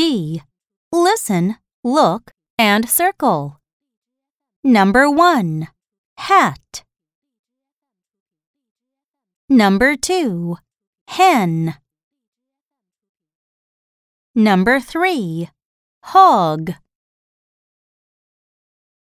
D. Listen, look, and circle. Number 1. Hat. Number 2. Hen. Number 3. Hog.